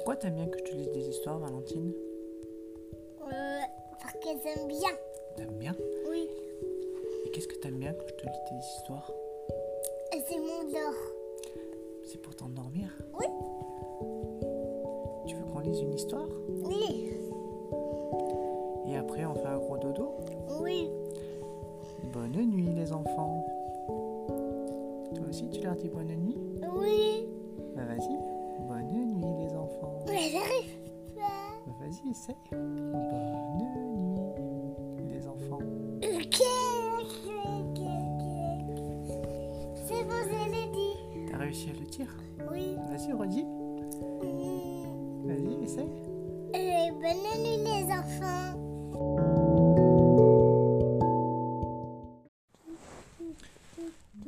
Pourquoi t'aimes bien que je te lise des histoires, Valentine? Euh, parce que j'aime bien. T'aimes bien? Oui. Et qu'est-ce que t'aimes bien quand je te lis des histoires? C'est mon dor. C'est pour t'endormir? Oui. Tu veux qu'on lise une histoire? Oui. Et après on fait un gros dodo? Oui. Bonne nuit les enfants Toi aussi tu leur dis bonne nuit? Oui. Bah vas-y, vas-y, essaye Bonne nuit les enfants Ok, ok, ok, ok. C'est bon, je l'ai dit. T'as réussi à le dire Oui. Vas-y, redis Mm. Vas-y, essaye Et bonne nuit les enfants.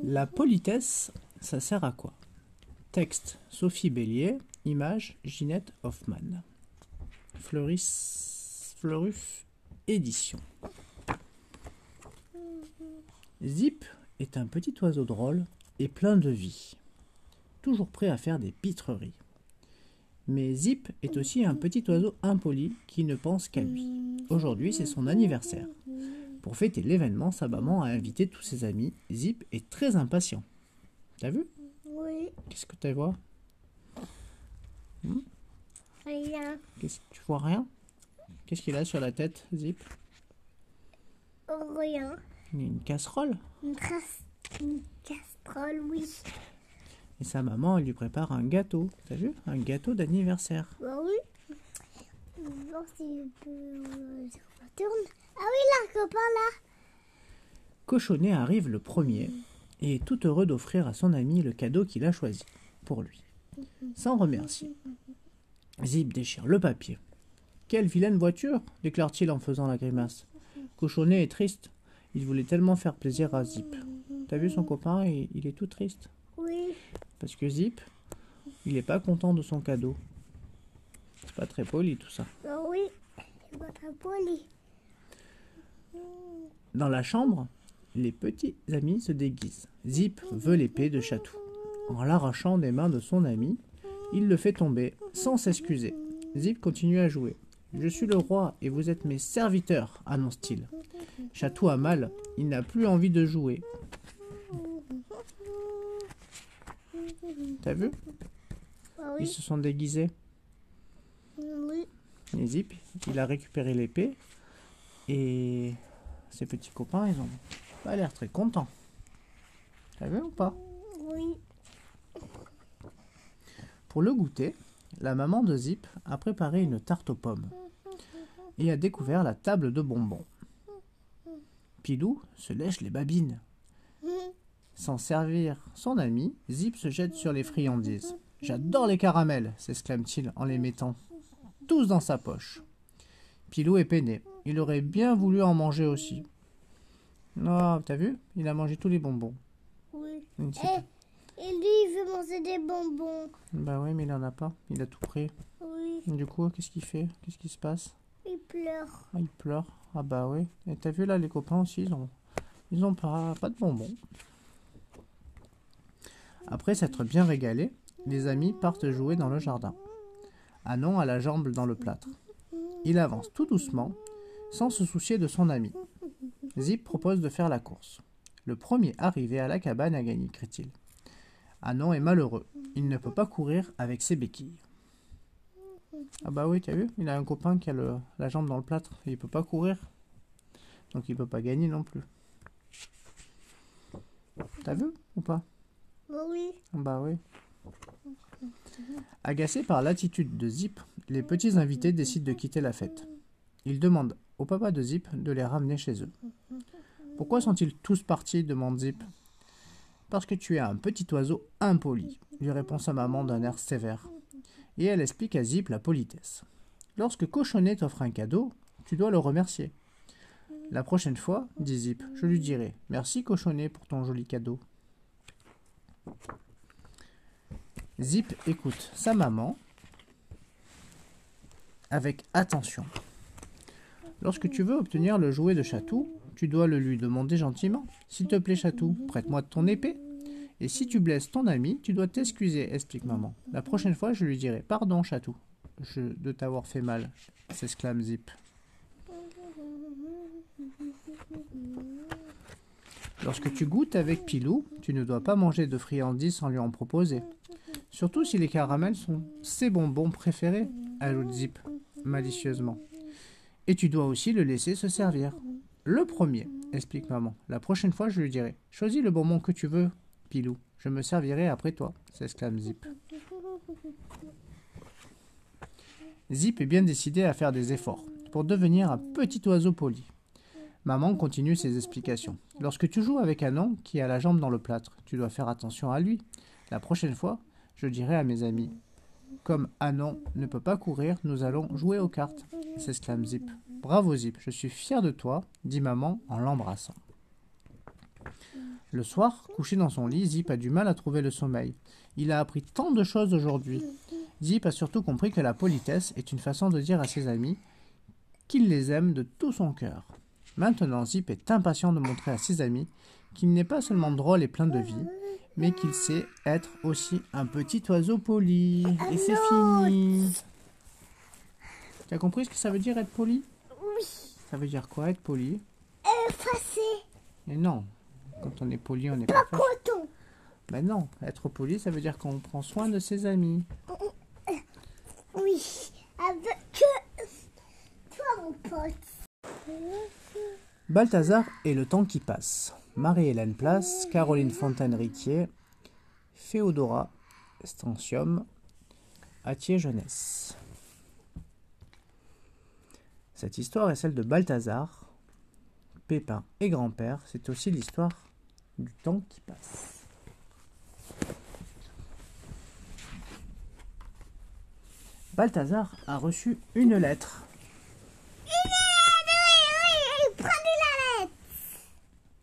La politesse, ça sert à quoi? Texte Sophie Bélier, image Ginette Hoffman. Fleuris, Fleurus Édition. Zip est un petit oiseau drôle et plein de vie, toujours prêt à faire des pitreries. Mais Zip est aussi un petit oiseau impoli qui ne pense qu'à lui. Aujourd'hui, c'est son anniversaire. Pour fêter l'événement, sa maman a invité tous ses amis. Zip est très impatient. T'as vu? Oui. Qu'est-ce que tu vois Rien. Qu'est-ce que tu vois rien? Qu'est-ce qu'il a sur la tête, Zip? Rien. Une casserole? Une casserole, oui. Et sa maman, elle lui prépare un gâteau. T'as vu? Un gâteau d'anniversaire. Bah oui. Voir si je peux. euh, je retourne. Ah oui, là, copain là. Cochonnet arrive le premier et est tout heureux d'offrir à son ami le cadeau qu'il a choisi pour lui. Sans remercier. Zip déchire le papier. Quelle vilaine voiture déclare-t-il en faisant la grimace. Cochonnet est triste. Il voulait tellement faire plaisir à Zip. T'as vu son copain il, il est tout triste. Oui. Parce que Zip, il n'est pas content de son cadeau. C'est pas très poli tout ça. Bah oui. C'est pas très poli. Dans la chambre, les petits amis se déguisent. Zip veut l'épée de Chatou. En l'arrachant des mains de son ami, il le fait tomber sans s'excuser. Zip continue à jouer. Je suis le roi et vous êtes mes serviteurs, annonce-t-il. Chatou a mal, il n'a plus envie de jouer. T'as vu? Bah Ils se sont déguisés. Oui. Et Zip, il a récupéré l'épée et ses petits copains, ils ont pas l'air très contents. T'as vu ou pas? Oui. Pour le goûter, la maman de Zip a préparé une tarte aux pommes et a découvert la table de bonbons. Pilou se lèche les babines. Sans servir son ami, Zip se jette sur les friandises. J'adore les caramels, s'exclame-t-il en les mettant tous dans sa poche. Pilou est peiné. Il aurait bien voulu en manger aussi. Oh, t'as vu? Il a mangé tous les bonbons. Oui. Et, et lui, il manger des bonbons. Bah oui, mais il en a pas. Il a tout pris. Oui. Du coup, qu'est-ce qu'il fait? Qu'est-ce qui se passe? Il pleure. Ah, il pleure. Ah bah oui. Et t'as vu là, les copains aussi, ils ont, ils ont pas, pas de bonbons. Après s'être bien régalés, les amis partent jouer dans le jardin. Anon a la jambe dans le plâtre. Il avance tout doucement, sans se soucier de son ami. Zip propose de faire la course. Le premier arrivé à la cabane a gagné, crie-t-il. Anon est malheureux. Il ne peut pas courir avec ses béquilles. Ah bah oui, t'as vu Il a un copain qui a le- la jambe dans le plâtre et il peut pas courir. Donc il peut pas gagner non plus. T'as vu ou pas? Oui. Bah oui. Agacés par l'attitude de Zip, les petits invités décident de quitter la fête. Ils demandent au papa de Zip de les ramener chez eux. Pourquoi sont-ils tous partis? demande Zip. Parce que tu es un petit oiseau impoli, lui répond sa maman d'un air sévère. Et elle explique à Zip la politesse. Lorsque Cochonnet t'offre un cadeau, tu dois le remercier. La prochaine fois, dit Zip, je lui dirai Merci Cochonnet pour ton joli cadeau. Zip écoute sa maman avec attention. Lorsque tu veux obtenir le jouet de Chatou, tu dois le lui demander gentiment. S'il te plaît, Chatou, prête-moi ton épée. Et si tu blesses ton ami, tu dois t'excuser, explique maman. La prochaine fois, je lui dirai Pardon, Chatou. je, de t'avoir fait mal, s'exclame Zip. Lorsque tu goûtes avec Pilou, tu ne dois pas manger de friandises sans lui en proposer. Surtout si les caramels sont ses bonbons préférés, ajoute Zip malicieusement. Et tu dois aussi le laisser se servir. Le premier, explique maman. La prochaine fois, je lui dirai Choisis le bonbon que tu veux, Pilou. Je me servirai après toi, s'exclame Zip. Zip est bien décidé à faire des efforts pour devenir un petit oiseau poli. Maman continue ses explications. Lorsque tu joues avec un qui a la jambe dans le plâtre, tu dois faire attention à lui. La prochaine fois, je dirai à mes amis Comme Anon ne peut pas courir, nous allons jouer aux cartes, s'exclame Zip. Bravo Zip, je suis fier de toi, dit maman en l'embrassant. Le soir, couché dans son lit, Zip a du mal à trouver le sommeil. Il a appris tant de choses aujourd'hui. Zip a surtout compris que la politesse est une façon de dire à ses amis qu'il les aime de tout son cœur. Maintenant, Zip est impatient de montrer à ses amis qu'il n'est pas seulement drôle et plein de vie, mais qu'il sait être aussi un petit oiseau poli. Et c'est fini. Tu as compris ce que ça veut dire être poli? Oui. Ça veut dire quoi être poli? Effacé. Mais non, quand on est poli, on n'est pas Pas coton. Mais non, être poli, ça veut dire qu'on prend soin de ses amis. Oui. Avec toi, mon pote. Balthazar et le temps qui passe. Marie-Hélène Place, Caroline Fontaine-Riquier, Féodora Stantium, Attier Jeunesse. Cette histoire est celle de Balthazar, Pépin et grand-père. C'est aussi l'histoire du temps qui passe. Balthazar a reçu une lettre. Prenez la lettre.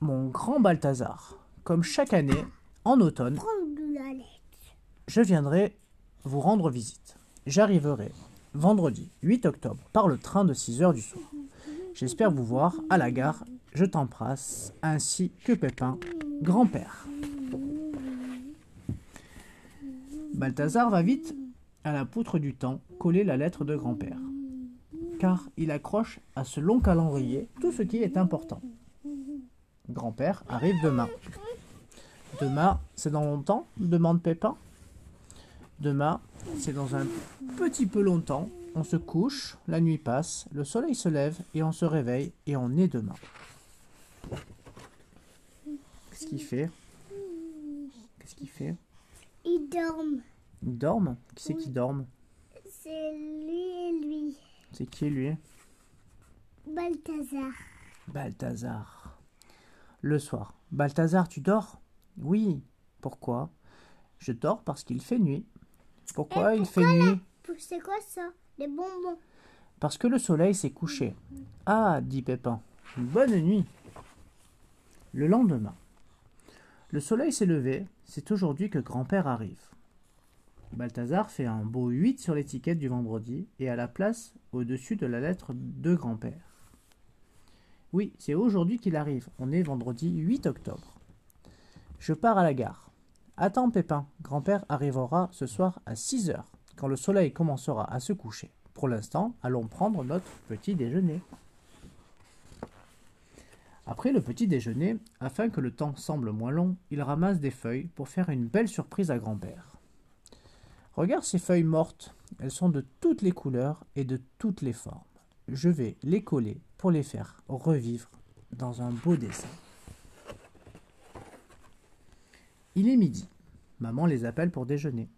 Mon grand Balthazar, comme chaque année, en automne, je viendrai vous rendre visite. J'arriverai vendredi 8 octobre par le train de 6 heures du soir. J'espère vous voir à la gare. Je t'embrasse, ainsi que Pépin, grand-père. Balthazar va vite à la poutre du temps coller la lettre de grand-père, car il accroche à ce long calendrier tout ce qui est important. Grand-père arrive demain. Demain, c'est dans longtemps demande Pépin. Demain, c'est dans un petit peu longtemps. On se couche, la nuit passe, le soleil se lève et on se réveille et on est demain. Qu'est-ce qu'il fait Qu'est-ce qu'il fait Ils dorment. Il dorme Qui c'est qui dorme C'est lui et lui. C'est qui lui Balthazar. Balthazar. Le soir. Balthazar, tu dors Oui. Pourquoi Je dors parce qu'il fait nuit. Pourquoi il fait nuit C'est quoi ça? Les bonbons. Parce que le soleil s'est couché. Ah, dit Pépin. Bonne nuit. Le lendemain. Le soleil s'est levé. C'est aujourd'hui que grand-père arrive. Balthazar fait un beau 8 sur l'étiquette du vendredi et à la place au-dessus de la lettre de grand-père. Oui, c'est aujourd'hui qu'il arrive. On est vendredi 8 octobre. Je pars à la gare. Attends, Pépin. Grand-père arrivera ce soir à 6 heures, quand le soleil commencera à se coucher. Pour l'instant, allons prendre notre petit déjeuner. Après le petit déjeuner, afin que le temps semble moins long, il ramasse des feuilles pour faire une belle surprise à grand-père. Regarde ces feuilles mortes, elles sont de toutes les couleurs et de toutes les formes. Je vais les coller pour les faire revivre dans un beau dessin. Il est midi. Maman les appelle pour déjeuner.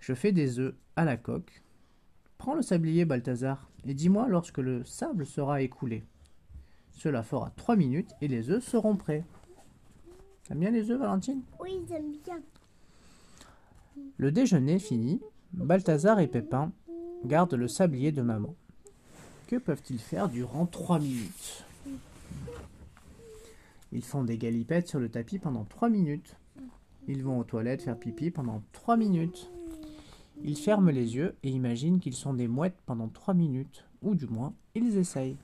Je fais des œufs à la coque. Prends le sablier, Balthazar, et dis-moi lorsque le sable sera écoulé. Cela fera trois minutes et les œufs seront prêts. T'aimes bien les œufs, Valentine? Oui, j'aime bien. Le déjeuner fini, Balthazar et Pépin gardent le sablier de maman. Que peuvent-ils faire durant trois minutes? Ils font des galipettes sur le tapis pendant trois minutes. Ils vont aux toilettes faire pipi pendant trois minutes. Ils ferment les yeux et imaginent qu'ils sont des mouettes pendant trois minutes, ou du moins, ils essayent.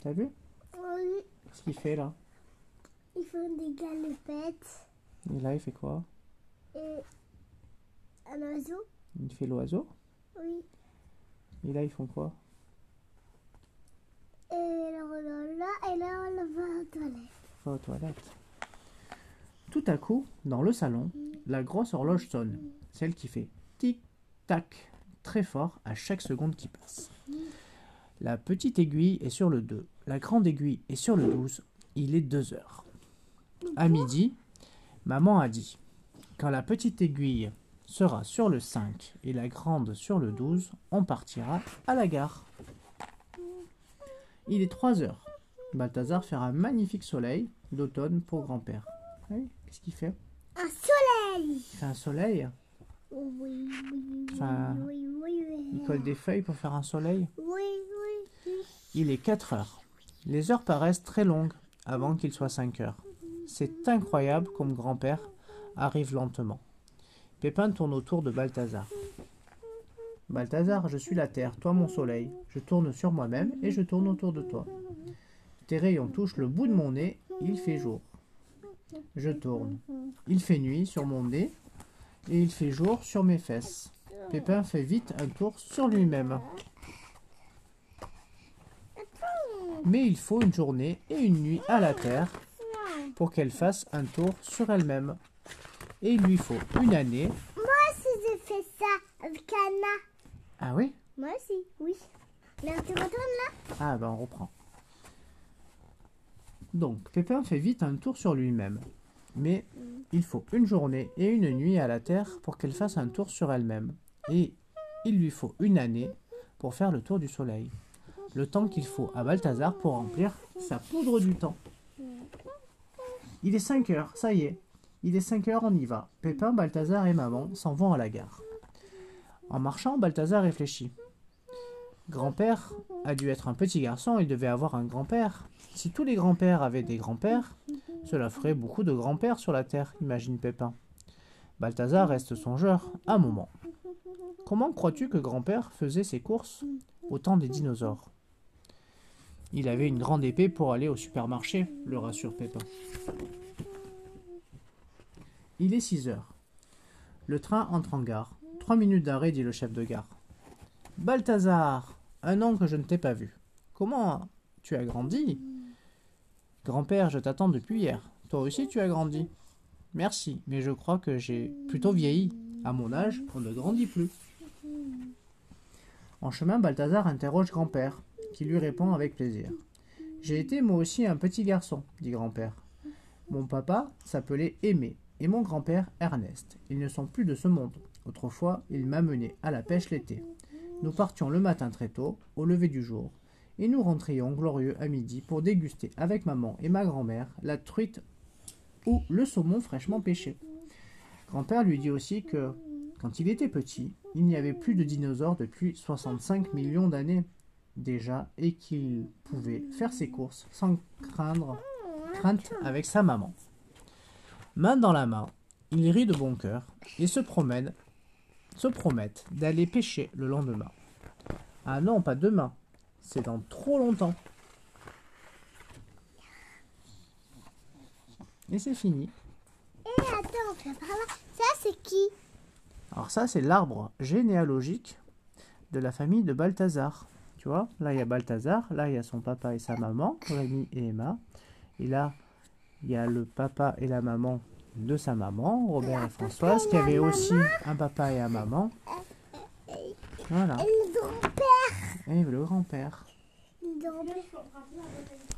T'as vu? Oui, ce qu'il fait là ils font des galepettes. Et là, il fait quoi? Et un oiseau. Il fait l'oiseau? Oui. Et là, ils font quoi? Et là, on est là, et là, on va aux toilettes. Va aux toilettes. Tout à coup, dans le salon, la grosse horloge sonne. Celle qui fait tic-tac très fort à chaque seconde qui passe. La petite aiguille est sur le 2. La grande aiguille est sur le 12. Il est 2 heures. À midi, maman a dit Quand la petite aiguille sera sur le 5 et la grande sur le 12, on partira à la gare. Il est 3 heures. Balthazar fait un magnifique soleil d'automne pour grand-père. Oui, Qu'est-ce qu'il fait? Un soleil. Il fait un soleil? Oui, oui, oui, Enfin. Il colle des feuilles pour faire un soleil? Il est 4 heures. Les heures paraissent très longues avant qu'il soit 5 heures. C'est incroyable comme grand-père arrive lentement. Pépin tourne autour de Balthazar. Balthazar, je suis la terre, toi mon soleil. Je tourne sur moi-même et je tourne autour de toi. Tes rayons touchent le bout de mon nez, il fait jour. Je tourne. Il fait nuit sur mon nez et il fait jour sur mes fesses. Pépin fait vite un tour sur lui-même. Mais il faut une journée et une nuit à la Terre pour qu'elle fasse un tour sur elle-même. Et il lui faut une année. Moi aussi, j'ai fait ça avec Anna. Ah oui? Moi aussi, oui. Là, tu retournes là? Ah ben on reprend. Donc, Pépin fait vite un tour sur lui-même. Mais il faut une journée et une nuit à la Terre pour qu'elle fasse un tour sur elle-même. Et il lui faut une année pour faire le tour du Soleil. Le temps qu'il faut à Balthazar pour remplir sa poudre du temps. Il est 5 heures, ça y est. Il est 5 heures, on y va. Pépin, Balthazar et maman s'en vont à la gare. En marchant, Balthazar réfléchit. Grand-père a dû être un petit garçon, il devait avoir un grand-père. Si tous les grands-pères avaient des grands-pères, cela ferait beaucoup de grands-pères sur la terre, imagine Pépin. Balthazar reste songeur un moment. Comment crois-tu que grand-père faisait ses courses au temps des dinosaures? Il avait une grande épée pour aller au supermarché, le rassure Pépin. Il est 6 heures. Le train entre en gare. Trois minutes d'arrêt, dit le chef de gare. Balthazar, un an que je ne t'ai pas vu. Comment tu as grandi? Grand-père, je t'attends depuis hier. Toi aussi tu as grandi. Merci, mais je crois que j'ai plutôt vieilli. À mon âge, on ne grandit plus. En chemin, Balthazar interroge grand-père, qui lui répond avec plaisir. J'ai été moi aussi un petit garçon, dit grand-père. Mon papa s'appelait Aimé, et mon grand-père Ernest. Ils ne sont plus de ce monde. Autrefois, il m'amenait à la pêche l'été. Nous partions le matin très tôt, au lever du jour, et nous rentrions glorieux à midi pour déguster avec maman et ma grand-mère la truite ou le saumon fraîchement pêché. Grand-père lui dit aussi que, quand il était petit, il n'y avait plus de dinosaures depuis 65 millions d'années déjà et qu'il pouvait faire ses courses sans craindre crainte avec sa maman. Main dans la main, ils rient de bon cœur et se promènent, se promettent d'aller pêcher le lendemain. Ah non, pas demain, c'est dans trop longtemps. Et c'est fini. Et attends, par là. Ça, c'est qui? Alors ça, c'est l'arbre généalogique de la famille de Balthazar. Tu vois, là, il y a Balthazar, là, il y a son papa et sa maman, Rémi et Emma. Et là, il y a le papa et la maman de sa maman, Robert et Françoise, qui avaient aussi un papa et un maman. Voilà. Et le grand-père. Et le grand-père. Le grand-père.